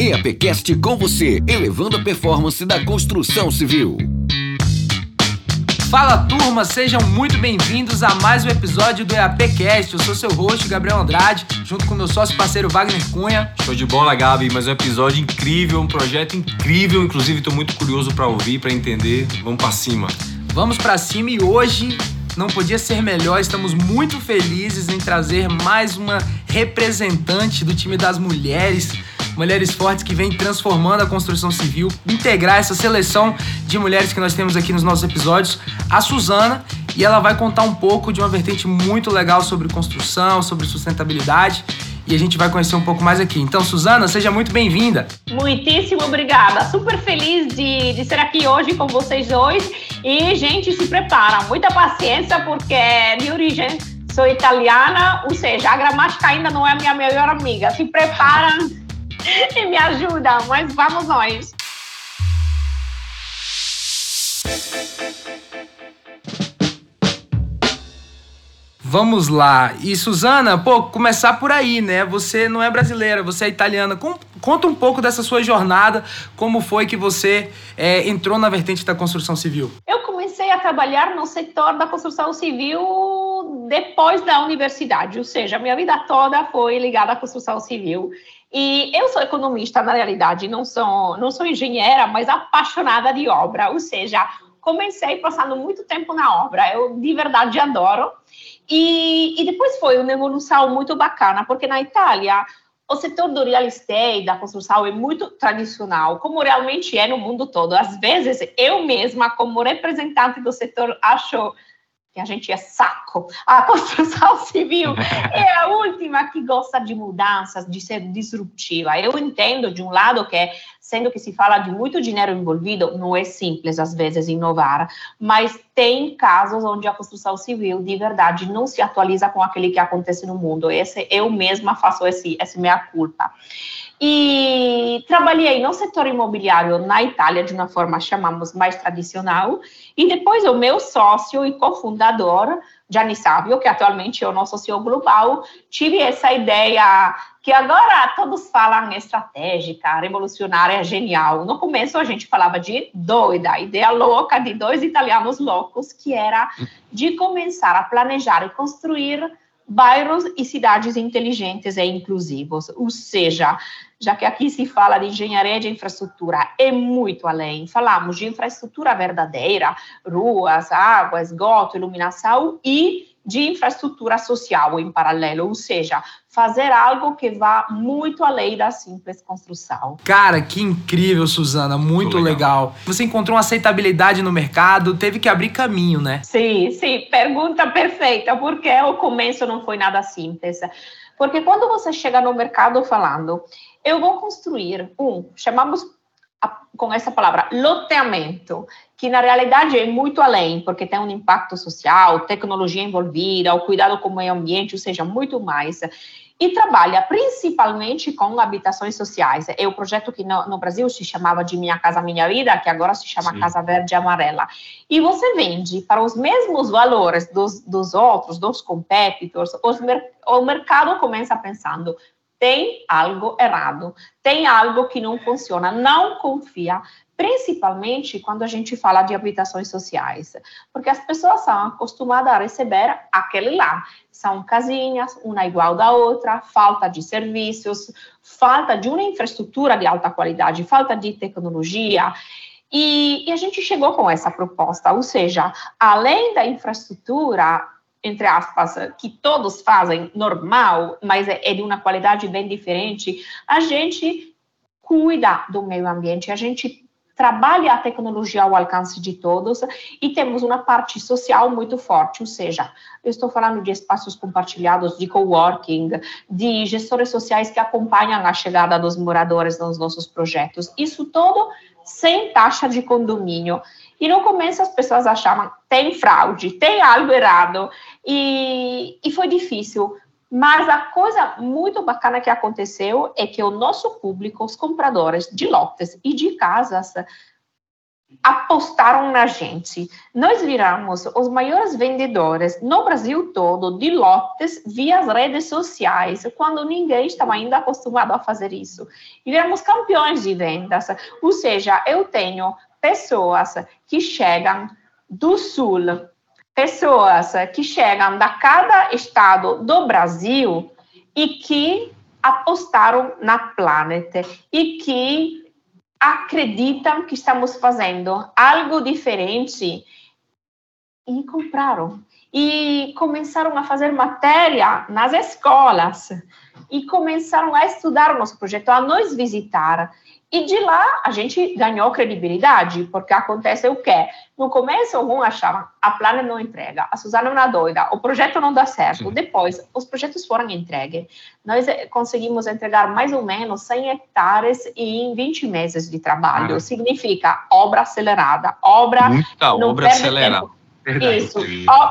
EAPcast com você, elevando a performance da construção civil. Fala turma, sejam muito bem-vindos a mais um episódio do EAPcast. Eu sou seu host, Gabriel Andrade, junto com meu sócio parceiro Wagner Cunha. Show de bola, Gabi, mas é um episódio incrível, um projeto incrível, inclusive estou muito curioso para ouvir, para entender. Vamos para cima. Vamos para cima e hoje não podia ser melhor. Estamos muito felizes em trazer mais uma representante do time das mulheres mulheres fortes que vêm transformando a construção civil, integrar essa seleção de mulheres que nós temos aqui nos nossos episódios, a Suzana, e ela vai contar um pouco de uma vertente muito legal sobre construção, sobre sustentabilidade. E a gente vai conhecer um pouco mais aqui. Então, Suzana, seja muito bem-vinda. Muitíssimo obrigada. Super feliz de, de ser aqui hoje com vocês dois. E, gente, se prepara. Muita paciência, porque de origem sou italiana, ou seja, a gramática ainda não é minha melhor amiga. Se prepara e me ajuda, mas vamos nós. Vamos lá. E Suzana, pô, começar por aí, né? Você não é brasileira, você é italiana. Conta um pouco dessa sua jornada, como foi que você é, entrou na vertente da construção civil? Eu comecei a trabalhar no setor da construção civil depois da universidade, ou seja, a minha vida toda foi ligada à construção civil. E eu sou economista, na realidade, não sou, não sou engenheira, mas apaixonada de obra, ou seja, comecei passando muito tempo na obra, eu de verdade adoro. E, e depois foi uma evolução muito bacana, porque na Itália o setor do real estate, da construção, é muito tradicional, como realmente é no mundo todo. Às vezes, eu mesma, como representante do setor, acho que a gente é saco. A construção civil é a última que gosta de mudanças, de ser disruptiva. Eu entendo, de um lado, que, sendo que se fala de muito dinheiro envolvido, não é simples, às vezes, inovar, mas tem casos onde a construção civil, de verdade, não se atualiza com aquele que acontece no mundo. Esse, eu mesma faço esse, esse minha culpa. E trabalhei no setor imobiliário na Itália de uma forma, chamamos, mais tradicional. E depois o meu sócio e cofundador, Gianni Savio, que atualmente é o nosso CEO global, tive essa ideia que agora todos falam estratégica, revolucionária, genial. No começo a gente falava de doida, ideia louca de dois italianos loucos, que era de começar a planejar e construir bairros e cidades inteligentes e inclusivos, ou seja, já que aqui se fala de engenharia de infraestrutura, é muito além. Falamos de infraestrutura verdadeira, ruas, água, esgoto, iluminação e de infraestrutura social em paralelo, ou seja, fazer algo que vá muito além da simples construção. Cara, que incrível, Suzana, muito legal. legal. Você encontrou uma aceitabilidade no mercado, teve que abrir caminho, né? Sim, sim, pergunta perfeita, porque o começo não foi nada simples. Porque quando você chega no mercado falando, eu vou construir um, chamamos com essa palavra, loteamento, que na realidade é muito além, porque tem um impacto social, tecnologia envolvida, o cuidado com o meio ambiente, ou seja, muito mais. E trabalha principalmente com habitações sociais. É o projeto que no, no Brasil se chamava de Minha Casa Minha Vida, que agora se chama Sim. Casa Verde e Amarela. E você vende para os mesmos valores dos, dos outros, dos competitors, os, o mercado começa pensando, tem algo errado, tem algo que não funciona, não confia, principalmente quando a gente fala de habitações sociais, porque as pessoas são acostumadas a receber aquele lá. São casinhas, uma igual da outra, falta de serviços, falta de uma infraestrutura de alta qualidade, falta de tecnologia. E, e a gente chegou com essa proposta, ou seja, além da infraestrutura, entre aspas, que todos fazem normal, mas é, é de uma qualidade bem diferente, a gente cuida do meio ambiente, a gente trabalha a tecnologia ao alcance de todos e temos uma parte social muito forte, ou seja, eu estou falando de espaços compartilhados, de coworking, de gestores sociais que acompanham a chegada dos moradores nos nossos projetos. Isso tudo sem taxa de condomínio. E no começo as pessoas achavam tem fraude, tem algo errado. E, e foi difícil. Mas a coisa muito bacana que aconteceu é que o nosso público, os compradores de lotes e de casas, apostaram na gente. Nós viramos os maiores vendedores no Brasil todo de lotes via as redes sociais, quando ninguém estava ainda acostumado a fazer isso. E viramos campeões de vendas. Ou seja, eu tenho pessoas que chegam do sul, pessoas que chegam da cada estado do Brasil e que apostaram na Planet e que acreditam que estamos fazendo algo diferente e compraram. E começaram a fazer matéria nas escolas e começaram a estudar nosso projeto, a nos visitar. E de lá a gente ganhou credibilidade, porque acontece o quê? No começo, alguns achavam a Plana não entrega, a Suzana é uma doida, o projeto não dá certo. Sim. Depois, os projetos foram entregues. Nós eh, conseguimos entregar mais ou menos 100 hectares em 20 meses de trabalho. Ah. Significa obra acelerada, obra. Muita obra acelerada. Verdade. Isso,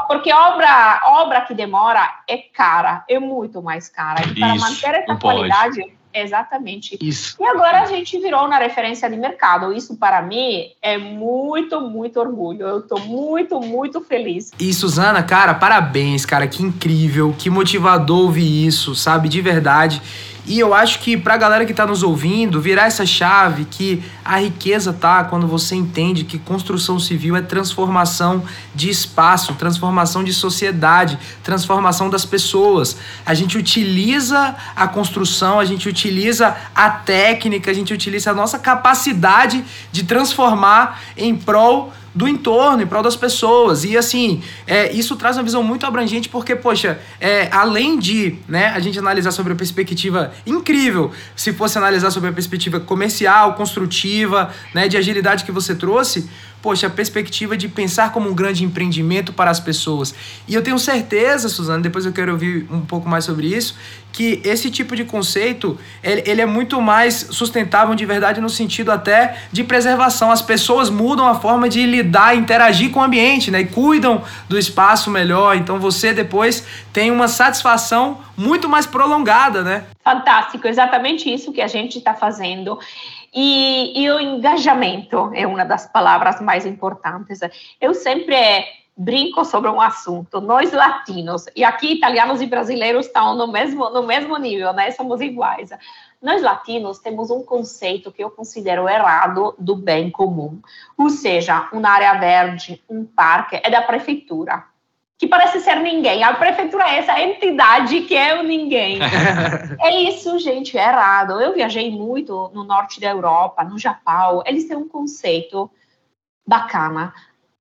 porque obra, obra que demora é cara, é muito mais cara. E para Isso, manter essa qualidade, pode Exatamente. Isso. E agora a gente virou na referência de mercado. Isso para mim é muito, muito orgulho. Eu estou muito, muito feliz. E Suzana, cara, parabéns, cara, que incrível, que motivador ouvir isso, sabe, de verdade. E eu acho que pra galera que tá nos ouvindo, virar essa chave que a riqueza tá quando você entende que construção civil é transformação de espaço, transformação de sociedade, transformação das pessoas. A gente utiliza a construção, a gente utiliza a técnica, a gente utiliza a nossa capacidade de transformar em prol do entorno, em prol das pessoas. E assim, é, isso traz uma visão muito abrangente, porque, poxa, é, além de né, a gente analisar sobre a perspectiva incrível, se fosse analisar sobre a perspectiva comercial, construtiva, né, de agilidade que você trouxe, poxa, a perspectiva de pensar como um grande empreendimento para as pessoas. E eu tenho certeza, Suzana, depois eu quero ouvir um pouco mais sobre isso, que esse tipo de conceito, ele, é muito mais sustentável de verdade no sentido até de preservação. As pessoas mudam a forma de lidar, interagir com o ambiente, né? E cuidam do espaço melhor. Então você depois tem uma satisfação muito mais prolongada, né? Fantástico, exatamente isso que a gente está fazendo. E, e, o engajamento é uma das palavras mais importantes. Eu sempre brinco sobre um assunto. Nós latinos, e aqui italianos e brasileiros estão no mesmo, no mesmo nível, né? Somos iguais. Nós latinos temos um conceito que eu considero errado do bem comum. Ou seja, uma área verde, um parque, é da prefeitura que parece ser ninguém. A prefeitura é essa entidade que é o ninguém. é isso, gente, é errado. Eu viajei muito no norte da Europa, no Japão. Eles têm um conceito bacana.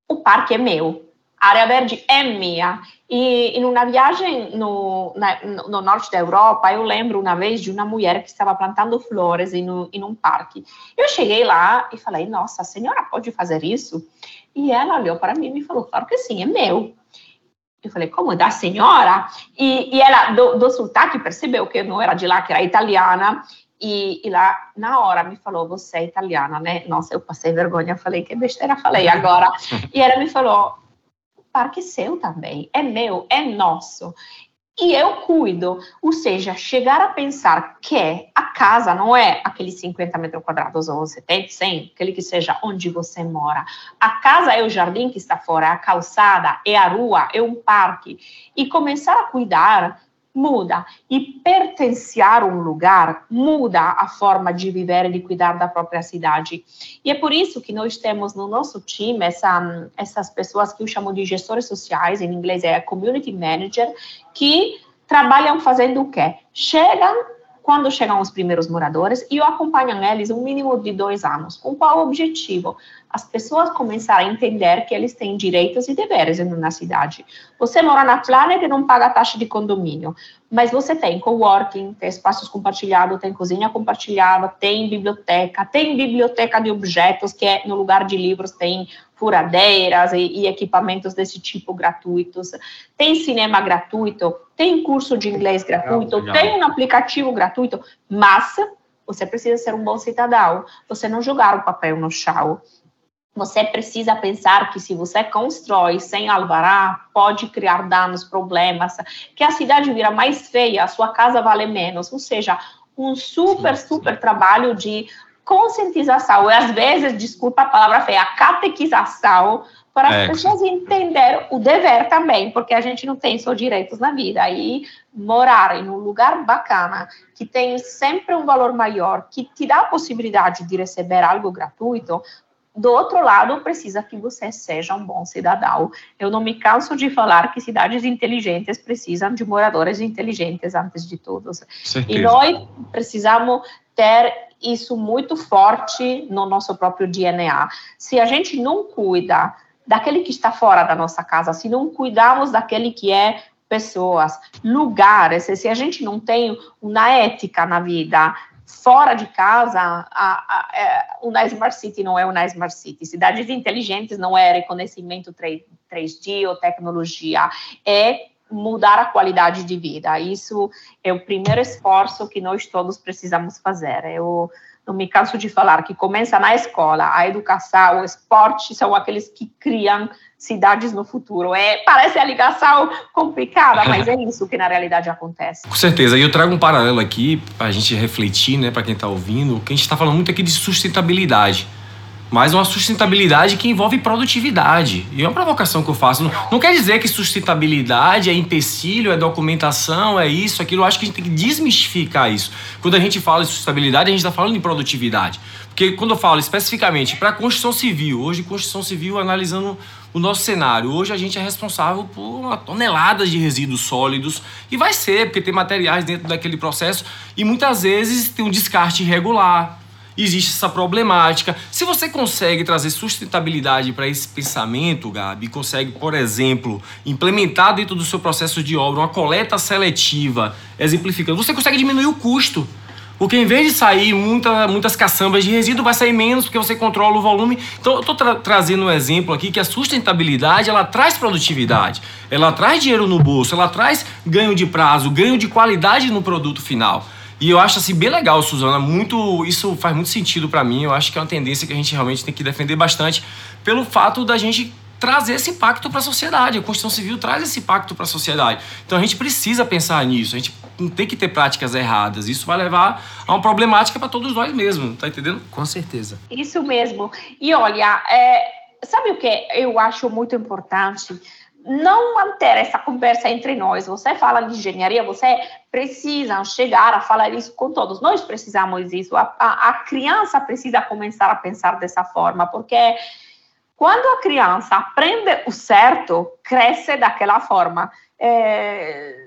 O parque é meu. A área verde é minha. E em uma viagem no, na, no norte da Europa, eu lembro uma vez de uma mulher que estava plantando flores em um, em um parque. Eu cheguei lá e falei, nossa, a senhora pode fazer isso? E ela olhou para mim e me falou, claro que sim, é meu. Eu falei, como da senhora? E, e ela, do, do sotaque, percebeu que eu não era de lá, que era italiana. E, e, lá, na hora, me falou: Você é italiana, né? Nossa, eu passei vergonha. Falei: Que besteira falei agora. e ela me falou: O parque é seu também, é meu, é nosso e eu cuido. Ou seja, chegar a pensar que a casa não é aqueles 50 metros quadrados ou 70, 100, aquele que seja onde você mora. A casa é o jardim que está fora, é a calçada, é a rua, é um parque. E começar a cuidar muda. E pertencer a um lugar muda a forma de viver e de cuidar da própria cidade. E é por isso que nós temos no nosso time essa, essas pessoas que eu chamo de gestores sociais, em inglês é community manager, que trabalham fazendo o quê? Chegam quando chegam os primeiros moradores e acompanham eles um mínimo de dois anos. Com qual objetivo? As pessoas começarem a entender que eles têm direitos e deveres na cidade. Você mora na Planet e não paga taxa de condomínio, mas você tem coworking, tem espaços compartilhados, tem cozinha compartilhada, tem biblioteca, tem biblioteca de objetos, que é no lugar de livros tem furadeiras e, e, equipamentos desse tipo gratuitos, tem cinema gratuito, tem curso de inglês gratuito, legal, legal. tem um aplicativo gratuito, mas você precisa ser um bom cidadão, você não jogar o papel no chão. Você precisa pensar que se você constrói sem alvará, pode criar danos, problemas, que a cidade vira mais feia, a sua casa vale menos. Ou seja, um super, super trabalho de conscientização e às vezes, desculpa a palavra feia, a catequização para é, as pessoas entenderem o dever também, porque a gente não tem só direitos na vida. E morar em um lugar bacana, que tem sempre um valor maior, que te dá a possibilidade de receber algo gratuito, do outro lado, precisa que você seja um bom cidadão. Eu não me canso de falar que cidades inteligentes precisam de moradores inteligentes antes de tudo. E nós precisamos ter isso muito forte no nosso próprio DNA. Se a gente não cuida daquele que está fora da nossa casa, se não cuidamos daquele que é pessoas, lugares, se a gente não tem uma ética na vida, fora de casa, a, a, a, é, uma Smart City não é uma Smart City. Cidades inteligentes não é reconhecimento 3, 3D ou tecnologia, é mudar a qualidade de vida. Isso é o primeiro esforço que nós todos precisamos fazer. Eu não me canso de falar que começa na escola, a educação, o esporte são aqueles que criam cidades no futuro. É, parece a ligação complicada, mas é isso que na realidade acontece. Com certeza. E eu trago um paralelo aqui para a gente refletir, né, para quem está ouvindo, que a gente está falando muito aqui de sustentabilidade mas uma sustentabilidade que envolve produtividade. E é uma provocação que eu faço. Não, não, quer dizer que sustentabilidade é empecilho, é documentação, é isso, aquilo. Eu acho que a gente tem que desmistificar isso. Quando a gente fala de sustentabilidade, a gente está falando de produtividade. Porque quando eu falo especificamente para a construção civil, hoje construção civil analisando o nosso cenário, hoje a gente é responsável por uma tonelada de resíduos sólidos e vai ser, porque tem materiais dentro daquele processo e muitas vezes tem um descarte irregular existe essa problemática. Se você consegue trazer sustentabilidade para esse pensamento, Gabi, consegue, por exemplo, implementar dentro do seu processo de obra uma coleta seletiva, exemplificando, você consegue diminuir o custo. Porque em vez de sair muita, muitas caçambas de resíduo, vai sair menos porque você controla o volume. Então, eu estou tra trazendo um exemplo aqui que a sustentabilidade ela traz produtividade, ela traz dinheiro no bolso, ela traz ganho de prazo, ganho de qualidade no produto final. E eu acho assim bem legal, Suzana, muito isso faz muito sentido para mim. Eu acho que é uma tendência que a gente realmente tem que defender bastante pelo fato da gente trazer esse impacto para a sociedade. A Constituição Civil traz esse impacto para a sociedade. Então a gente precisa pensar nisso. A gente não tem que ter práticas erradas. Isso vai levar a uma problemática para todos nós mesmos, tá entendendo? Com certeza. Isso mesmo. E olha, é, sabe o que eu acho muito importante? não manter essa conversa entre nós. Você fala de engenharia, você precisa chegar a falar isso com todos. Nós precisamos disso. A, a, a criança precisa começar a pensar dessa forma, porque quando a criança aprende o certo, cresce daquela forma. É,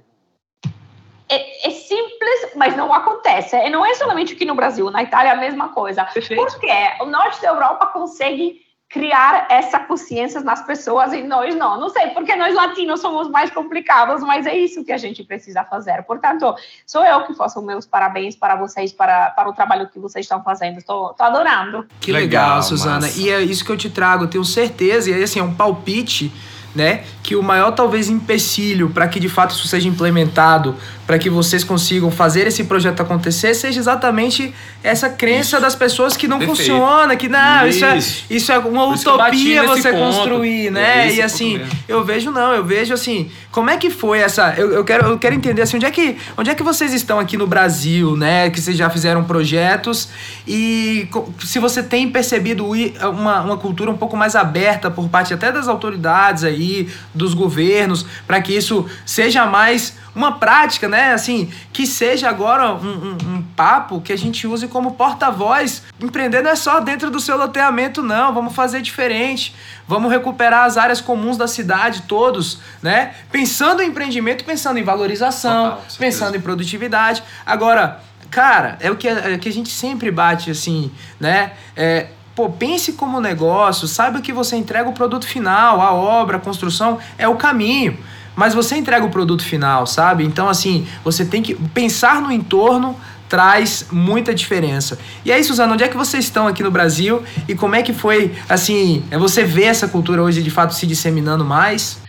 é, é, simples, mas não acontece. E não é somente aqui no Brasil, na Itália é a mesma coisa. Perfeito. Porque o norte da Europa consegue criar essa consciência nas pessoas e nós não. Não sei, porque nós latinos somos mais complicados, mas é isso que a gente precisa fazer. Portanto, sou eu que faço meus parabéns para vocês, para, para o trabalho que vocês estão fazendo. Estou adorando. Que legal, legal Suzana. Massa. E é isso que eu te trago, tenho certeza, e aí, assim, é um palpite né? Que o maior talvez empecilho para que de fato isso seja implementado, para que vocês consigam fazer esse projeto acontecer, seja exatamente essa crença isso. das pessoas que não Perfeito. funciona, que não, isso, é, isso é uma Por utopia você construir, né? É e assim, eu vejo não, eu vejo assim, como é que foi essa, eu, eu, quero, eu quero entender assim, onde é que, onde é que vocês estão aqui no Brasil, né? Que vocês já fizeram projetos e se você tem percebido uma, uma cultura um pouco mais aberta por parte até das autoridades aí aí, dos governos, para que isso seja mais uma prática, né? Assim, que seja agora um, um, um papo que a gente use como porta-voz. Empreender não é só dentro do seu loteamento, não. Vamos fazer diferente. Vamos recuperar as áreas comuns da cidade, todos, né? Pensando em empreendimento, pensando em valorização, Total, pensando em produtividade. Agora, cara, é o que, é o que a gente sempre bate, assim, né? É, Pô, pense como negócio, saiba que você entrega o produto final, a obra, a construção é o caminho. Mas você entrega o produto final, sabe? Então, assim, você tem que pensar no entorno traz muita diferença. E aí, Suzana, onde é que vocês estão aqui no Brasil e como é que foi, assim, é você vê essa cultura hoje de fato se disseminando mais?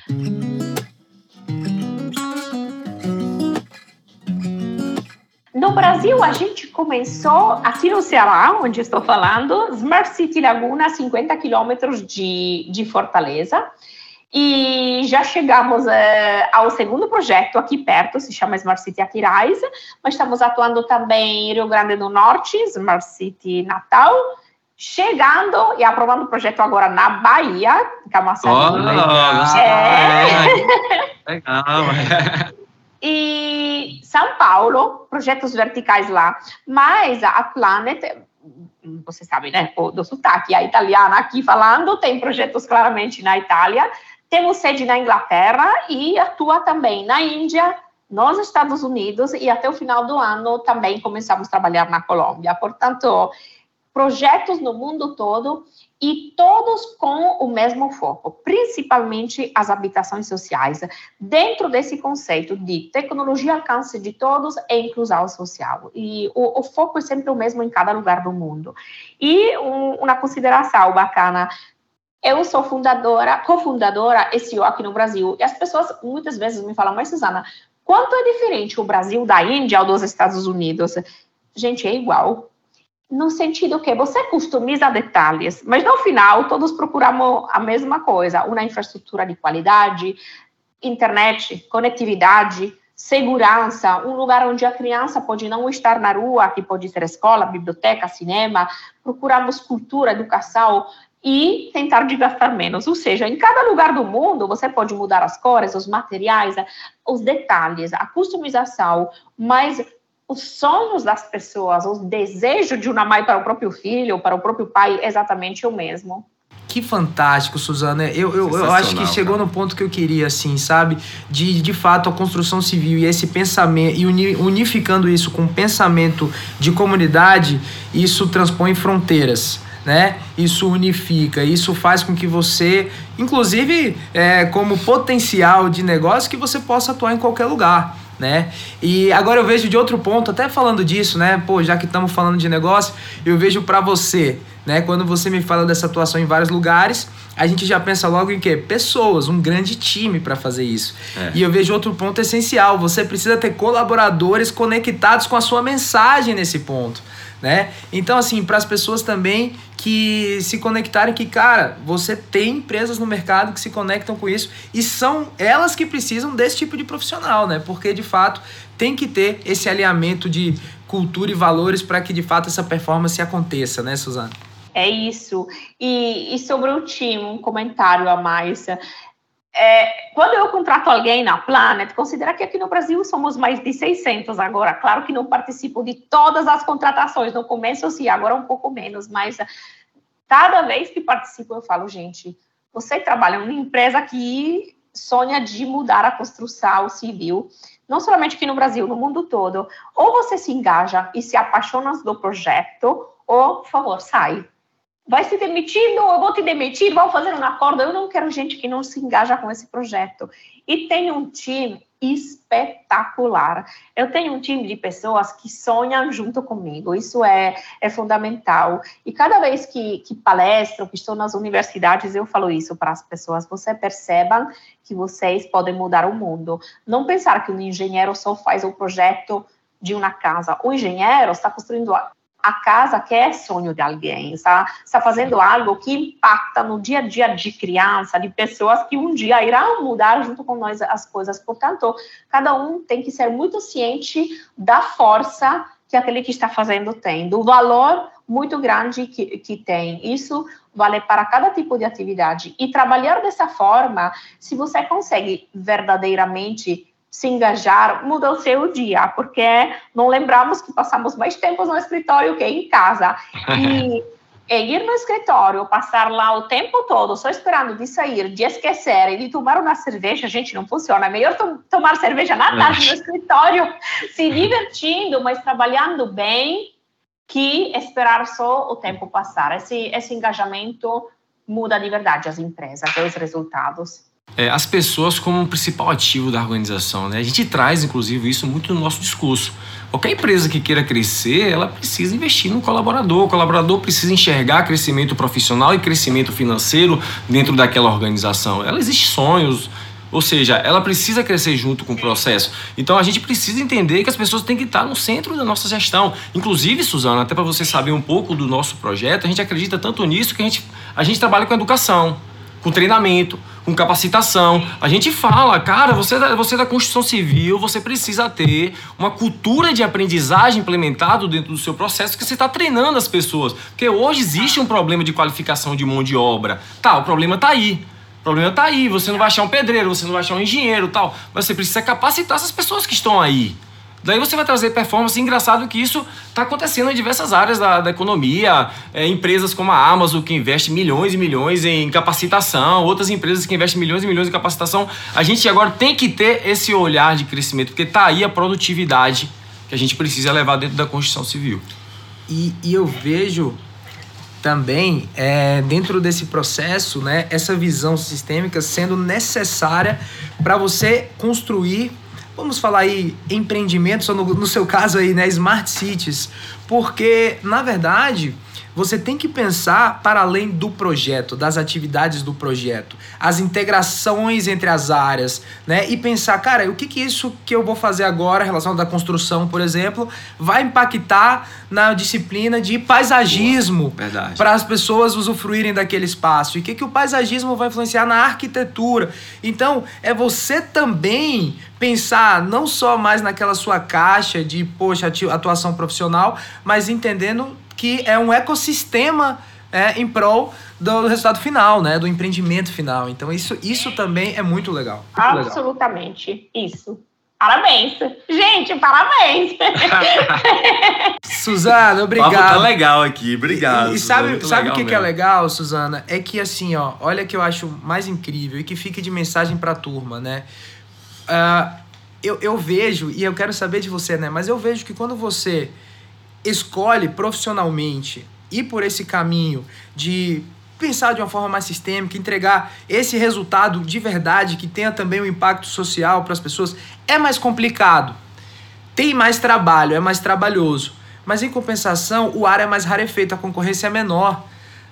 No Brasil, a gente começou aqui no Ceará, onde estou falando, Smart City Laguna, 50 quilômetros de, de Fortaleza. E já chegamos é, ao segundo projeto aqui perto, se chama Smart City Aquiraz, mas estamos atuando também em Rio Grande do Norte, Smart City Natal, chegando e aprovando o projeto agora na Bahia, Camaçari. Oh, é. Legal. E São Paulo, projetos verticais lá. Mas a Planet, você sabe, né, do sotaque, a italiana aqui falando, tem projetos claramente na Itália, temos sede na Inglaterra e atua também na Índia, nos Estados Unidos e até o final do ano também começamos a trabalhar na Colômbia. Portanto, projetos no mundo todo e todos com o mesmo foco, principalmente as habitações sociais, dentro desse conceito de tecnologia alcance de todos e inclusão social. E o, o foco é sempre o mesmo em cada lugar do mundo. E um, uma consideração bacana eu sou fundadora, cofundadora SEO aqui no Brasil. E as pessoas muitas vezes me falam, mas Suzana, quanto é diferente o Brasil da Índia ou dos Estados Unidos? Gente, é igual. No sentido que você customiza detalhes, mas no final todos procuramos a mesma coisa: uma infraestrutura de qualidade, internet, conectividade, segurança, um lugar onde a criança pode não estar na rua, que pode ser escola, biblioteca, cinema. Procuramos cultura, educação, e tentar de gastar menos. Ou seja, em cada lugar do mundo você pode mudar as cores, os materiais, os detalhes, a customização, mas os sonhos das pessoas, o desejo de uma mãe para o próprio filho, para o próprio pai, é exatamente o mesmo. Que fantástico, Suzana. Eu, eu, eu acho que chegou cara. no ponto que eu queria, assim, sabe? De, de fato, a construção civil e esse pensamento, e unificando isso com o pensamento de comunidade, isso transpõe fronteiras né? Isso unifica, isso faz com que você, inclusive, é, como potencial de negócio, que você possa atuar em qualquer lugar. Né? E agora eu vejo de outro ponto, até falando disso, né? Pô, já que estamos falando de negócio, eu vejo para você, né? Quando você me fala dessa atuação em vários lugares, a gente já pensa logo em quê? Pessoas, um grande time para fazer isso. É. E eu vejo outro ponto essencial, você precisa ter colaboradores conectados com a sua mensagem nesse ponto né? Então, assim, para as pessoas também que se conectarem que, cara, você tem empresas no mercado que se conectam com isso e são elas que precisam desse tipo de profissional, né? Porque, de fato, tem que ter esse alinhamento de cultura e valores para que, de fato, essa performance aconteça, né, Suzana? É isso. E, e sobre o time, um comentário a mais. É, quando eu contrato alguém na Planet, considera que aqui no Brasil somos mais de 600 agora. Claro que não participo de todas as contratações. No começo, sim, agora um pouco menos. Mas cada vez que participo, eu falo, gente, você trabalha em uma empresa que sonha de mudar a construção civil, não somente aqui no Brasil, no mundo todo. Ou você se engaja e se apaixona do projeto, ou, por favor, sai vai se demitir, não, eu vou te demitir, vamos fazer um acordo. Eu não quero gente que não se engaja com esse projeto. E tem um time espetacular. Eu tenho um time de pessoas que sonham junto comigo, isso é, é fundamental. E cada vez que, que palestro, que estou nas universidades, eu falo isso para as pessoas: você percebam que vocês podem mudar o mundo. Não pensar que um engenheiro só faz o projeto de uma casa. O engenheiro está construindo a casa que é sonho de alguém, está, está fazendo algo que impacta no dia a dia de criança, de pessoas que um dia irão mudar junto com nós as coisas. Portanto, cada um tem que ser muito ciente da força que aquele que está fazendo tem, do valor muito grande que, que tem. Isso vale para cada tipo de atividade. E trabalhar dessa forma, se você consegue verdadeiramente se engajar, muda o seu dia, porque não lembramos que passamos mais tempo no escritório que em casa. E, e ir no escritório, passar lá o tempo todo só esperando de sair, de esquecer e de tomar uma cerveja, gente, não funciona. É melhor to tomar cerveja na tarde no escritório, se divertindo, mas trabalhando bem, que esperar só o tempo passar. Esse, esse engajamento muda de verdade as empresas os resultados é, as pessoas como o principal ativo da organização. Né? A gente traz, inclusive, isso muito no nosso discurso. Qualquer empresa que queira crescer, ela precisa investir no colaborador. O colaborador precisa enxergar crescimento profissional e crescimento financeiro dentro daquela organização. Ela existe sonhos, ou seja, ela precisa crescer junto com o processo. Então a gente precisa entender que as pessoas têm que estar no centro da nossa gestão. Inclusive, Suzana, até para você saber um pouco do nosso projeto, a gente acredita tanto nisso que a gente, a gente trabalha com educação, com treinamento, com capacitação. A gente fala, cara, você, é você é da construção civil, você precisa ter uma cultura de aprendizagem implementado dentro do seu processo que você está treinando as pessoas. Porque hoje existe um problema de qualificação de mão de obra. Tá, o problema está aí. O problema está aí. Você não vai achar um pedreiro, você não vai achar um engenheiro tal. Mas você precisa capacitar essas pessoas que estão aí. Daí você vai trazer performance. Engraçado que isso está acontecendo em diversas áreas da, da economia. É, empresas como a Amazon, que investe milhões e milhões em capacitação, outras empresas que investem milhões e milhões em capacitação. A gente agora tem que ter esse olhar de crescimento, porque está aí a produtividade que a gente precisa levar dentro da construção civil. E, e eu vejo também, é, dentro desse processo, né, essa visão sistêmica sendo necessária para você construir vamos falar aí, empreendimentos, ou no, no seu caso aí, né, smart cities, porque, na verdade, você tem que pensar para além do projeto, das atividades do projeto, as integrações entre as áreas, né? E pensar, cara, o que que isso que eu vou fazer agora, em relação da construção, por exemplo, vai impactar na disciplina de paisagismo para as pessoas usufruírem daquele espaço? E o que que o paisagismo vai influenciar na arquitetura? Então, é você também pensar não só mais naquela sua caixa de, poxa, atuação profissional, mas entendendo que é um ecossistema é, em prol do resultado final, né? Do empreendimento final. Então, isso, isso também é muito legal. Muito Absolutamente. Legal. Isso. Parabéns. Gente, parabéns. Suzana, obrigado. tá legal aqui, obrigado. E, e sabe, sabe o que, que, é legal, Suzana? É que assim, ó, olha que eu acho mais incrível e que fique de mensagem pra turma, né? Uh, eu, eu vejo, e eu quero saber de você, né? Mas eu vejo que quando você escolhe profissionalmente ir por esse caminho de pensar de uma forma mais sistêmica, entregar esse resultado de verdade que tenha também um impacto social para as pessoas, é mais complicado. Tem mais trabalho, é mais trabalhoso. Mas em compensação, o ar é mais rarefeito, a concorrência é menor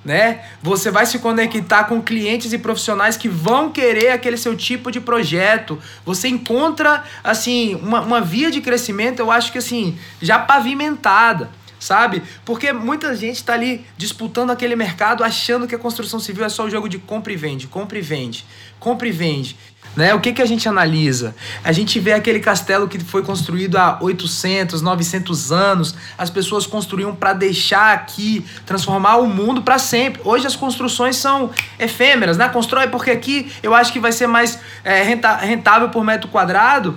né? Você vai se conectar com clientes e profissionais que vão querer aquele seu tipo de projeto. Você encontra, assim, uma, uma via de crescimento, eu acho que, assim, já pavimentada sabe? Porque muita gente está ali disputando aquele mercado achando que a construção civil é só o jogo de compra e vende, compra e vende, compra e vende. Né? O que, que a gente analisa? A gente vê aquele castelo que foi construído há 800, 900 anos, as pessoas construíam para deixar aqui, transformar o mundo para sempre. Hoje as construções são efêmeras, né? Constrói porque aqui eu acho que vai ser mais é, rentável por metro quadrado.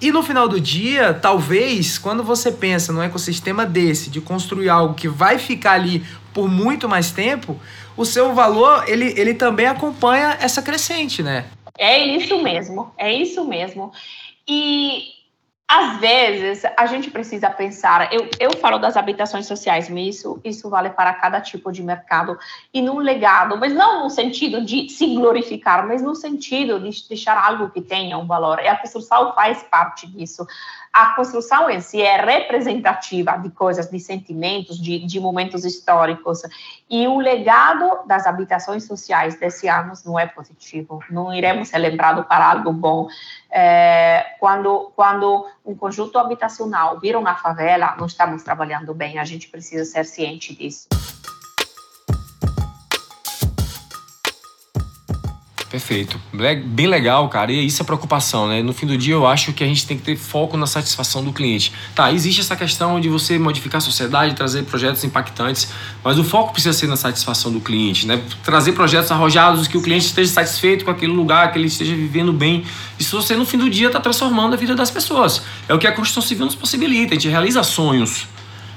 E no final do dia, talvez, quando você pensa num ecossistema desse, de construir algo que vai ficar ali por muito mais tempo, o seu valor, ele, ele também acompanha essa crescente, né? É isso mesmo, é isso mesmo. E às vezes a gente precisa pensar. Eu, eu falo das habitações sociais, mas isso, isso vale para cada tipo de mercado e num legado, mas não no sentido de se glorificar, mas no sentido de deixar algo que tenha um valor. E a construção faz parte disso a construção em si é representativa de coisas, de sentimentos, de, de momentos históricos. E o legado das habitações sociais desse ano não é positivo. Não iremos ser lembrados para algo bom. É, quando, quando um conjunto habitacional vira uma favela, não estamos trabalhando bem. A gente precisa ser ciente disso. Perfeito. Bem legal, cara. E isso é preocupação, né? No fim do dia, eu acho que a gente tem que ter foco na satisfação do cliente. Tá, existe essa questão de você modificar a sociedade, trazer projetos impactantes, mas o foco precisa ser na satisfação do cliente, né? Trazer projetos arrojados que o cliente esteja satisfeito com aquele lugar, que ele esteja vivendo bem. Isso você, no fim do dia, está transformando a vida das pessoas. É o que a construção civil nos possibilita. A gente realiza sonhos.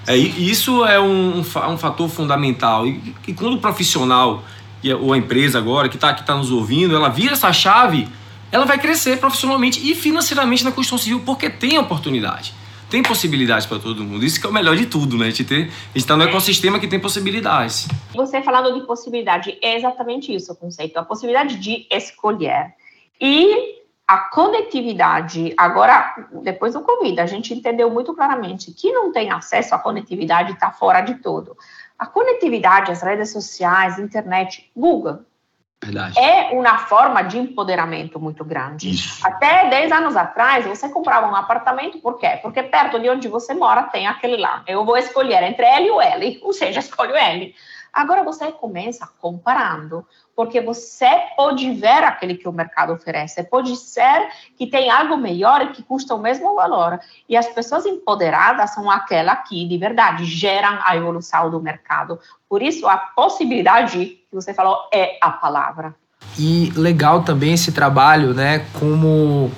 É, isso é um, um fator fundamental. E, e quando o profissional ou a empresa agora que está que tá nos ouvindo, ela vira essa chave, ela vai crescer profissionalmente e financeiramente na construção civil porque tem oportunidade. Tem possibilidades para todo mundo. Isso que é o melhor de tudo, né? A gente está no ecossistema que tem possibilidades. Você falando de possibilidade, é exatamente isso o conceito. A possibilidade de escolher. E a conectividade, agora, depois do Covid, a gente entendeu muito claramente que não tem acesso à conectividade está fora de tudo. A conectividade, as redes sociais, internet, Google, Verdade. é uma forma de empoderamento muito grande. Isso. Até 10 anos atrás, você comprava um apartamento, por quê? Porque perto de onde você mora tem aquele lá. Eu vou escolher entre L e o L, ou seja, escolho L. Agora você começa comparando, porque você pode ver aquele que o mercado oferece, pode ser que tem algo melhor e que custa o mesmo valor. E as pessoas empoderadas são aquelas que, de verdade, geram a evolução do mercado. Por isso, a possibilidade que você falou é a palavra. E legal também esse trabalho, né, como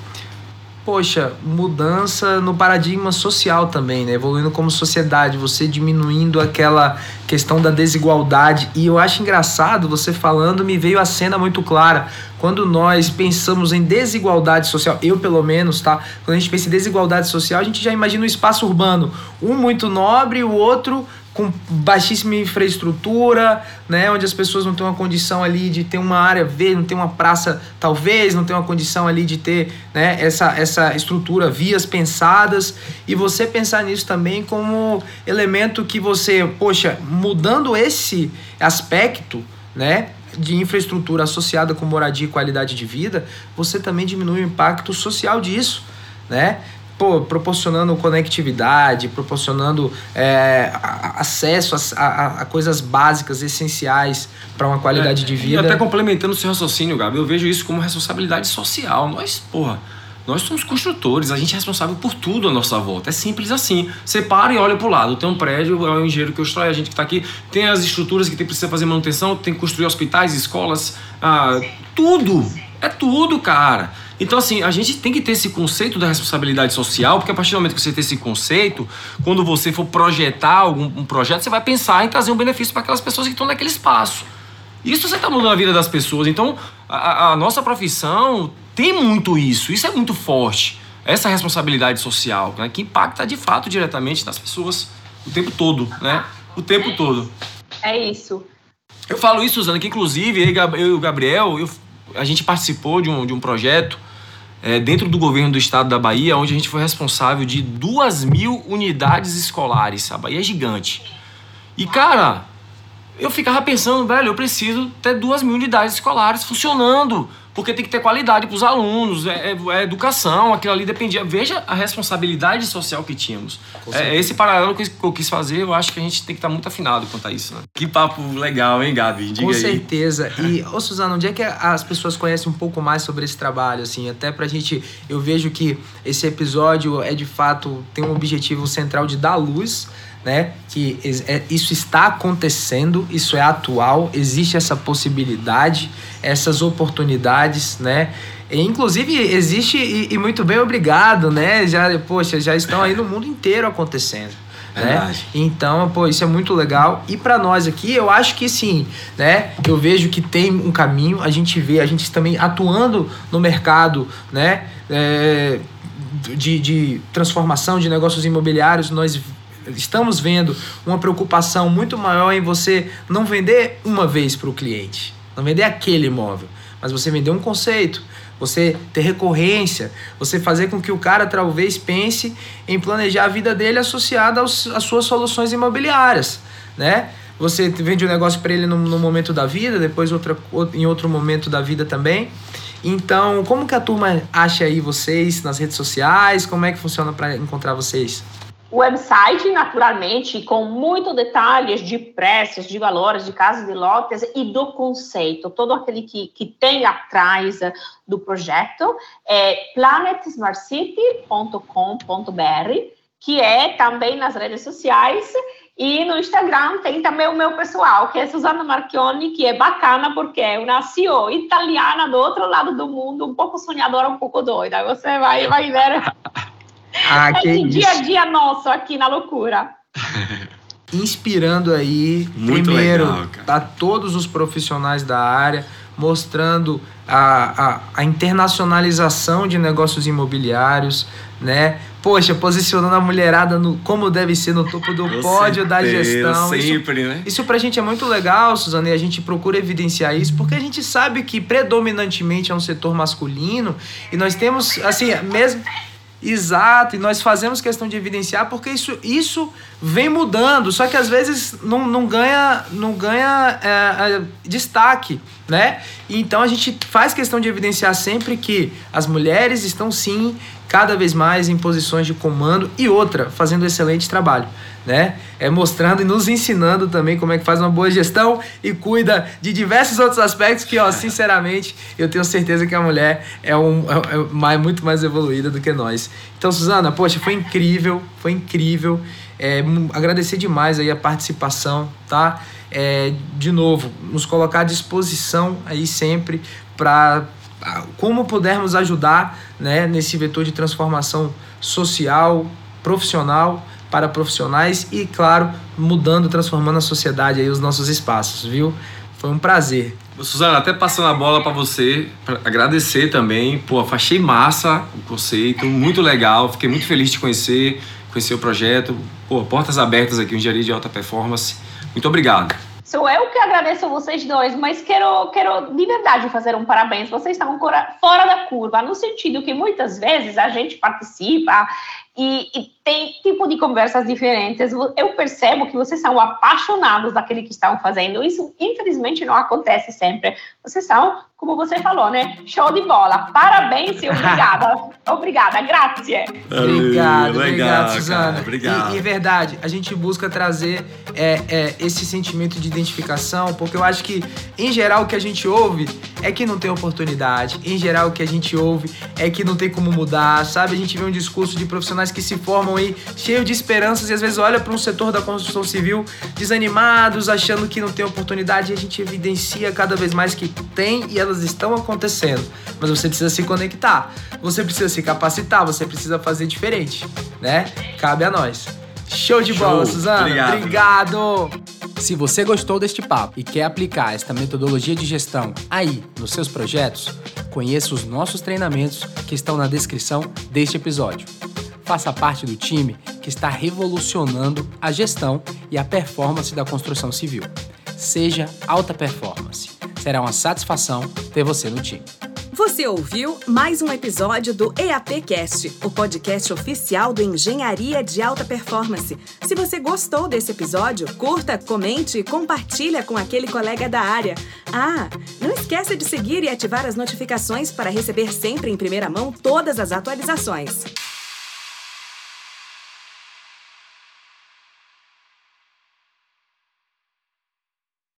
poxa, mudança no paradigma social também, né? Evoluindo como sociedade, você diminuindo aquela questão da desigualdade. E eu acho engraçado você falando, me veio a cena muito clara. Quando nós pensamos em desigualdade social, eu pelo menos, tá? Quando a gente pensa em desigualdade social, a gente já imagina um espaço urbano, um muito nobre, o outro com baixíssima infraestrutura, né, onde as pessoas não têm uma condição ali de ter uma área verde, não tem uma praça, talvez, não tem uma condição ali de ter né, essa, essa estrutura, vias pensadas, e você pensar nisso também como elemento que você, poxa, mudando esse aspecto, né, de infraestrutura associada com moradia e qualidade de vida, você também diminui o impacto social disso, né? Pô, proporcionando conectividade, proporcionando é, acesso a, a, a, coisas básicas, essenciais para uma qualidade é, de vida. E até complementando o seu raciocínio, Gabi, eu vejo isso como responsabilidade social. Nós, porra, nós somos construtores, a gente é responsável por tudo à nossa volta. É simples assim. Você para e olha para o lado. Tem um prédio, é o engenheiro que constrói, a gente que está aqui. Tem as estruturas que tem, precisa fazer manutenção, tem que construir hospitais, escolas, ah, tudo. É tudo, cara. Então, assim, a gente tem que ter esse conceito da responsabilidade social, porque a partir do momento que você tem esse conceito, quando você for projetar algum um projeto, você vai pensar em trazer um benefício para aquelas pessoas que estão naquele espaço. Isso você está mudando a vida das pessoas. Então, a, a, nossa profissão tem muito isso. Isso é muito forte. Essa responsabilidade social, né, que impacta de fato diretamente nas pessoas o tempo todo, né? O tempo todo. É isso. Eu falo isso, Suzana, que inclusive eu e o Gabriel, eu, a gente participou de um, de um projeto é, dentro do governo do estado da Bahia, onde a gente foi responsável de duas mil unidades escolares. A Bahia é gigante. E, cara, eu ficava pensando, velho, eu preciso ter duas mil unidades escolares funcionando porque tem que ter qualidade para os alunos, é, é, é, educação, aquilo ali dependia. Veja a responsabilidade social que tínhamos. É, esse paralelo que eu quis fazer, eu acho que a gente tem que estar tá muito afinado quanto a isso. Né? Que papo legal, hein, Gabi? Diga Com aí. certeza. E, ô Suzana, onde é que as pessoas conhecem um pouco mais sobre esse trabalho, assim? Até pra gente, eu vejo que esse episódio é de fato, tem um objetivo central de dar luz né? Que é, isso está acontecendo, isso é atual, existe essa possibilidade, essas oportunidades, né? E, inclusive existe e, e, muito bem obrigado, né? Já, poxa, já estão aí no mundo inteiro acontecendo. Né? Então, pô, isso é muito legal. E para nós aqui, eu acho que sim, né? Eu vejo que tem um caminho, a gente vê, a gente também atuando no mercado, né? É, de, de transformação de negócios imobiliários, nós estamos vendo uma preocupação muito maior em você não vender uma vez para o cliente, não vender aquele imóvel, mas você vender um conceito, você ter recorrência, você fazer com que o cara talvez pense em planejar a vida dele associada aos, às suas soluções imobiliárias, né? Você vende um negócio para ele no, no, momento da vida, depois outra, em outro momento da vida também. Então, como que a turma acha aí vocês nas redes sociais? Como é que funciona para encontrar vocês? Website, naturalmente, com muitos detalhes de preços, de valores, de casas de lotes e do conceito, todo aquele que, que tem atrás do projeto, é planetsmartcity.com.br, que é também nas redes sociais e no Instagram tem também o meu pessoal, que é Susana Marchioni, que é bacana porque é uma CEO italiana do outro lado do mundo, um pouco sonhadora, um pouco doida. Você vai, vai ver ah, é que dia a dia nosso aqui na loucura. Inspirando aí, Muito primeiro, legal, a todos os profissionais da área, mostrando a, a, a, internacionalização de negócios imobiliários, né? Poxa, posicionando a mulherada no, como deve ser no topo do Com pódio certeza, da gestão. Sempre, isso, né? Isso pra gente é muito legal, Suzana, e a gente procura evidenciar isso, porque a gente sabe que predominantemente é um setor masculino, e nós temos, assim, mesmo Exato, e nós fazemos questão de evidenciar porque isso, isso vem mudando, só que às vezes não, não ganha, não ganha é, é, destaque, né? Então a gente faz questão de evidenciar sempre que as mulheres estão sim cada vez mais em posições de comando e outra, fazendo excelente trabalho, né? É mostrando e nos ensinando também como é que faz uma boa gestão e cuida de diversos outros aspectos que, ó, sinceramente, eu tenho certeza que a mulher é, um, é, é mais, muito mais evoluída do que nós. Então, Suzana, poxa, foi incrível, foi incrível. É, agradecer demais aí a participação, tá? É, de novo, nos colocar à disposição aí sempre para como pudermos ajudar né, nesse vetor de transformação social, profissional para profissionais e, claro, mudando, transformando a sociedade aí, os nossos espaços, viu? Foi um prazer. Suzana, até passando a bola para você, pra agradecer também. Pô, achei massa o conceito, muito legal. Fiquei muito feliz de conhecer, conhecer o projeto. Pô, portas abertas aqui, Engenharia de Alta Performance. Muito obrigado. Sou eu que agradeço vocês dois, mas quero, quero de verdade fazer um parabéns. Vocês estão fora da curva, no sentido que muitas vezes a gente participa e, e, tem tipo de conversas diferentes. Eu percebo que vocês são apaixonados daquele que estão fazendo. Isso, infelizmente, não acontece sempre. Vocês são, como você falou, né? Show de bola. Parabéns e obrigada. obrigada, grazie. Obrigado, obrigado, Suzana. Obrigado. E, e, verdade, a gente busca trazer é, é, esse sentimento de identificação, porque eu acho que, em geral, o que a gente ouve é que não tem oportunidade. Em geral, o que a gente ouve é que não tem como mudar, sabe? A gente vê um discurso de profissionais profissionais que se formam aí cheio de esperanças e às vezes olha para um setor da construção civil desanimados, achando que não tem oportunidade e a gente evidencia cada vez mais que tem e elas estão acontecendo. Mas você precisa se conectar, você precisa se capacitar, você precisa fazer diferente, né? Cabe a nós. Show de Show. bola, Suzana. Obrigado. Obrigado. Se você gostou deste papo e quer aplicar esta metodologia de gestão aí nos seus projetos, conheça os nossos treinamentos que estão na descrição deste episódio. Faça parte do time que está revolucionando a gestão e a performance da construção civil. Seja alta performance. Será uma satisfação ter você no time. Você ouviu mais um episódio do EAPcast, o podcast oficial do Engenharia de Alta Performance. Se você gostou desse episódio, curta, comente e compartilha com aquele colega da área. Ah, não esqueça de seguir e ativar as notificações para receber sempre em primeira mão todas as atualizações.